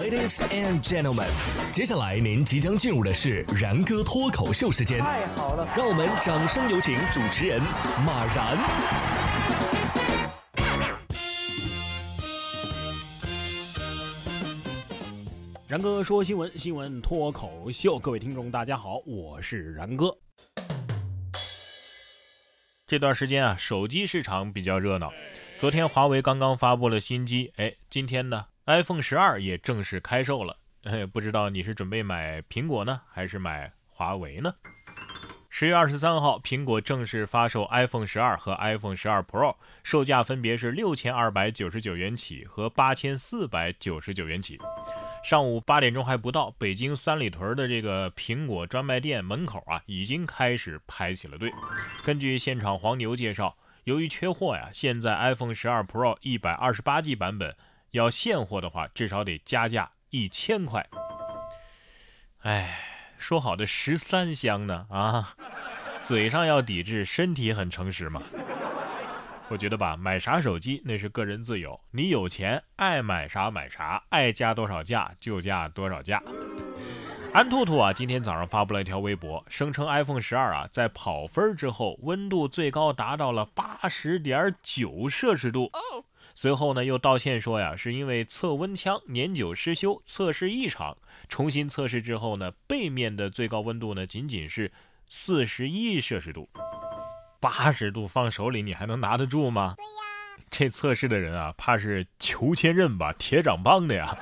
Ladies and gentlemen，接下来您即将进入的是然哥脱口秀时间。太好了，让我们掌声有请主持人马然。然哥说新闻，新闻脱口秀，各位听众大家好，我是然哥。这段时间啊，手机市场比较热闹。昨天华为刚刚发布了新机，哎，今天呢，iPhone 十二也正式开售了。哎，不知道你是准备买苹果呢，还是买华为呢？十月二十三号，苹果正式发售 iPhone 十二和 iPhone 十二 Pro，售价分别是六千二百九十九元起和八千四百九十九元起。上午八点钟还不到，北京三里屯的这个苹果专卖店门口啊，已经开始排起了队。根据现场黄牛介绍。由于缺货呀，现在 iPhone 十二 Pro 一百二十八 G 版本要现货的话，至少得加价一千块。哎，说好的十三香呢？啊，嘴上要抵制，身体很诚实嘛。我觉得吧，买啥手机那是个人自由，你有钱爱买啥买啥，爱加多少价就加多少价。安兔兔啊，今天早上发布了一条微博，声称 iPhone 十二啊，在跑分之后，温度最高达到了八十点九摄氏度。随后呢，又道歉说呀，是因为测温枪年久失修，测试异常，重新测试之后呢，背面的最高温度呢，仅仅是四十一摄氏度。八十度放手里，你还能拿得住吗？对呀，这测试的人啊，怕是裘千仞吧，铁掌棒的呀。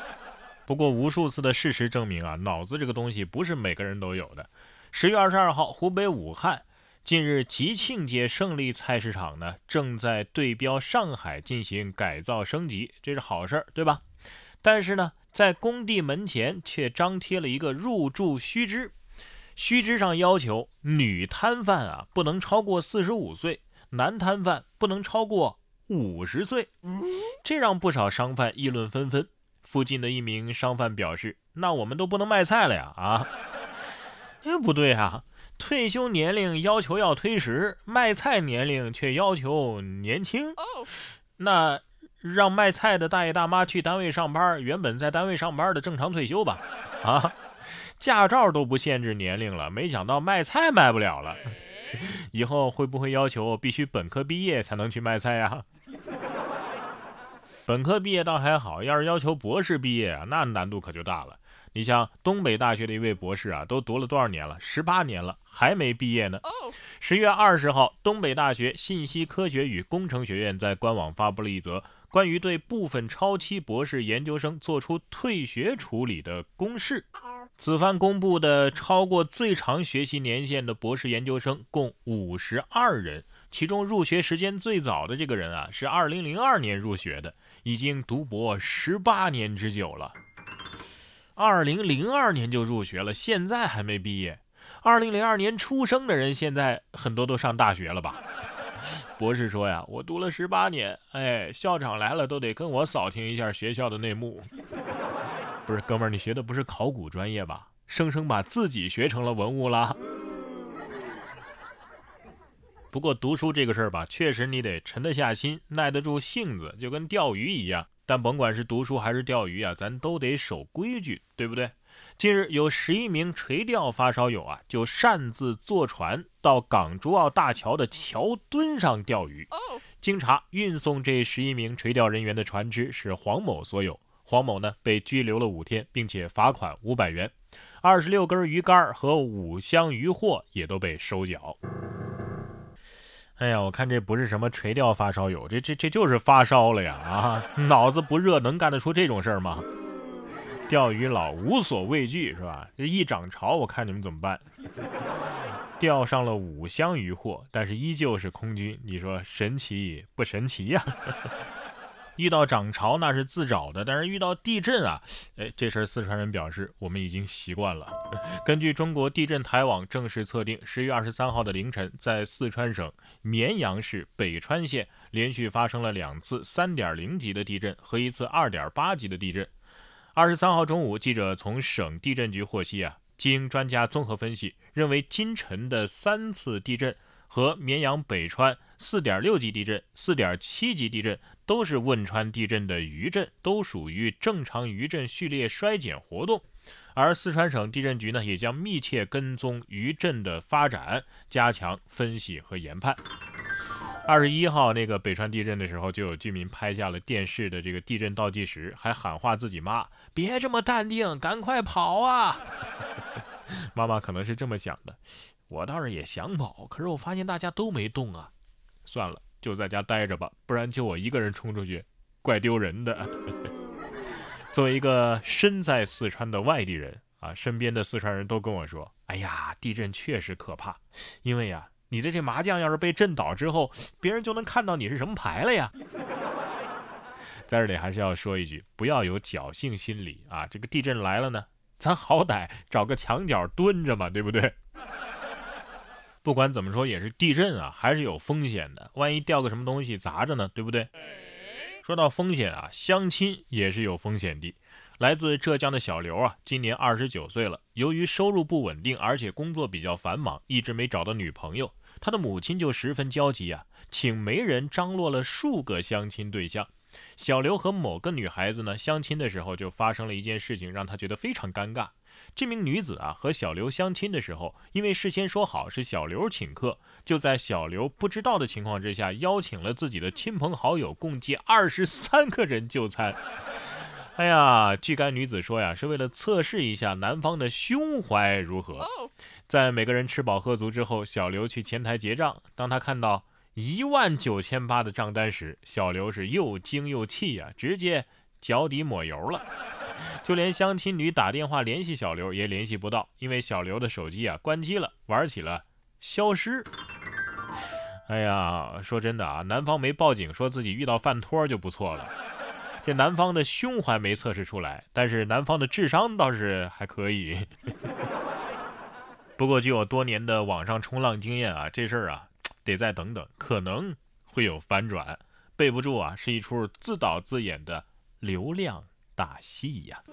不过，无数次的事实证明啊，脑子这个东西不是每个人都有的。十月二十二号，湖北武汉近日吉庆街胜利菜市场呢，正在对标上海进行改造升级，这是好事儿，对吧？但是呢，在工地门前却张贴了一个入驻须知，须知上要求女摊贩啊不能超过四十五岁，男摊贩不能超过五十岁，这让不少商贩议论纷纷。附近的一名商贩表示：“那我们都不能卖菜了呀！”啊，哎，不对啊，退休年龄要求要推迟，卖菜年龄却要求年轻。那让卖菜的大爷大妈去单位上班，原本在单位上班的正常退休吧？啊，驾照都不限制年龄了，没想到卖菜卖不了了。以后会不会要求必须本科毕业才能去卖菜呀？本科毕业倒还好，要是要求博士毕业啊，那难度可就大了。你像东北大学的一位博士啊，都读了多少年了？十八年了，还没毕业呢。十月二十号，东北大学信息科学与工程学院在官网发布了一则关于对部分超期博士研究生做出退学处理的公示。此番公布的超过最长学习年限的博士研究生共五十二人。其中入学时间最早的这个人啊，是二零零二年入学的，已经读博十八年之久了。二零零二年就入学了，现在还没毕业。二零零二年出生的人，现在很多都上大学了吧？博士说呀，我读了十八年，哎，校长来了都得跟我扫听一下学校的内幕。不是，哥们儿，你学的不是考古专业吧？生生把自己学成了文物了。不过读书这个事儿吧，确实你得沉得下心，耐得住性子，就跟钓鱼一样。但甭管是读书还是钓鱼啊，咱都得守规矩，对不对？近日有十一名垂钓发烧友啊，就擅自坐船到港珠澳大桥的桥墩上钓鱼。经查，运送这十一名垂钓人员的船只是黄某所有。黄某呢被拘留了五天，并且罚款五百元，二十六根鱼竿和五箱鱼货也都被收缴。哎呀，我看这不是什么垂钓发烧友，这这这就是发烧了呀！啊，脑子不热能干得出这种事儿吗？钓鱼佬无所畏惧是吧？这一涨潮，我看你们怎么办？钓上了五箱鱼货，但是依旧是空军，你说神奇不神奇呀？遇到涨潮那是自找的，但是遇到地震啊，哎，这事儿四川人表示我们已经习惯了。根据中国地震台网正式测定，十月二十三号的凌晨，在四川省绵阳市北川县连续发生了两次三点零级的地震和一次二点八级的地震。二十三号中午，记者从省地震局获悉啊，经专家综合分析，认为今晨的三次地震和绵阳北川四点六级地震、四点七级地震。都是汶川地震的余震，都属于正常余震序列衰减活动。而四川省地震局呢，也将密切跟踪余震的发展，加强分析和研判。二十一号那个北川地震的时候，就有居民拍下了电视的这个地震倒计时，还喊话自己妈：“别这么淡定，赶快跑啊！” 妈妈可能是这么想的，我倒是也想跑，可是我发现大家都没动啊，算了，就在家待着吧，不然就我一个人冲出去，怪丢人的。作为一个身在四川的外地人啊，身边的四川人都跟我说：“哎呀，地震确实可怕，因为呀，你的这麻将要是被震倒之后，别人就能看到你是什么牌了呀。”在这里还是要说一句，不要有侥幸心理啊！这个地震来了呢，咱好歹找个墙角蹲着嘛，对不对？不管怎么说，也是地震啊，还是有风险的，万一掉个什么东西砸着呢，对不对？说到风险啊，相亲也是有风险的。来自浙江的小刘啊，今年二十九岁了。由于收入不稳定，而且工作比较繁忙，一直没找到女朋友。他的母亲就十分焦急啊，请媒人张罗了数个相亲对象。小刘和某个女孩子呢相亲的时候，就发生了一件事情，让他觉得非常尴尬。这名女子啊和小刘相亲的时候，因为事先说好是小刘请客，就在小刘不知道的情况之下，邀请了自己的亲朋好友，共计二十三个人就餐。哎呀，据该女子说呀，是为了测试一下男方的胸怀如何。在每个人吃饱喝足之后，小刘去前台结账，当他看到一万九千八的账单时，小刘是又惊又气呀，直接脚底抹油了。就连相亲女打电话联系小刘也联系不到，因为小刘的手机啊关机了，玩起了消失。哎呀，说真的啊，男方没报警说自己遇到饭托就不错了。这男方的胸怀没测试出来，但是男方的智商倒是还可以。不过据我多年的网上冲浪经验啊，这事儿啊得再等等，可能会有反转。备不住啊，是一出自导自演的流量。大戏呀！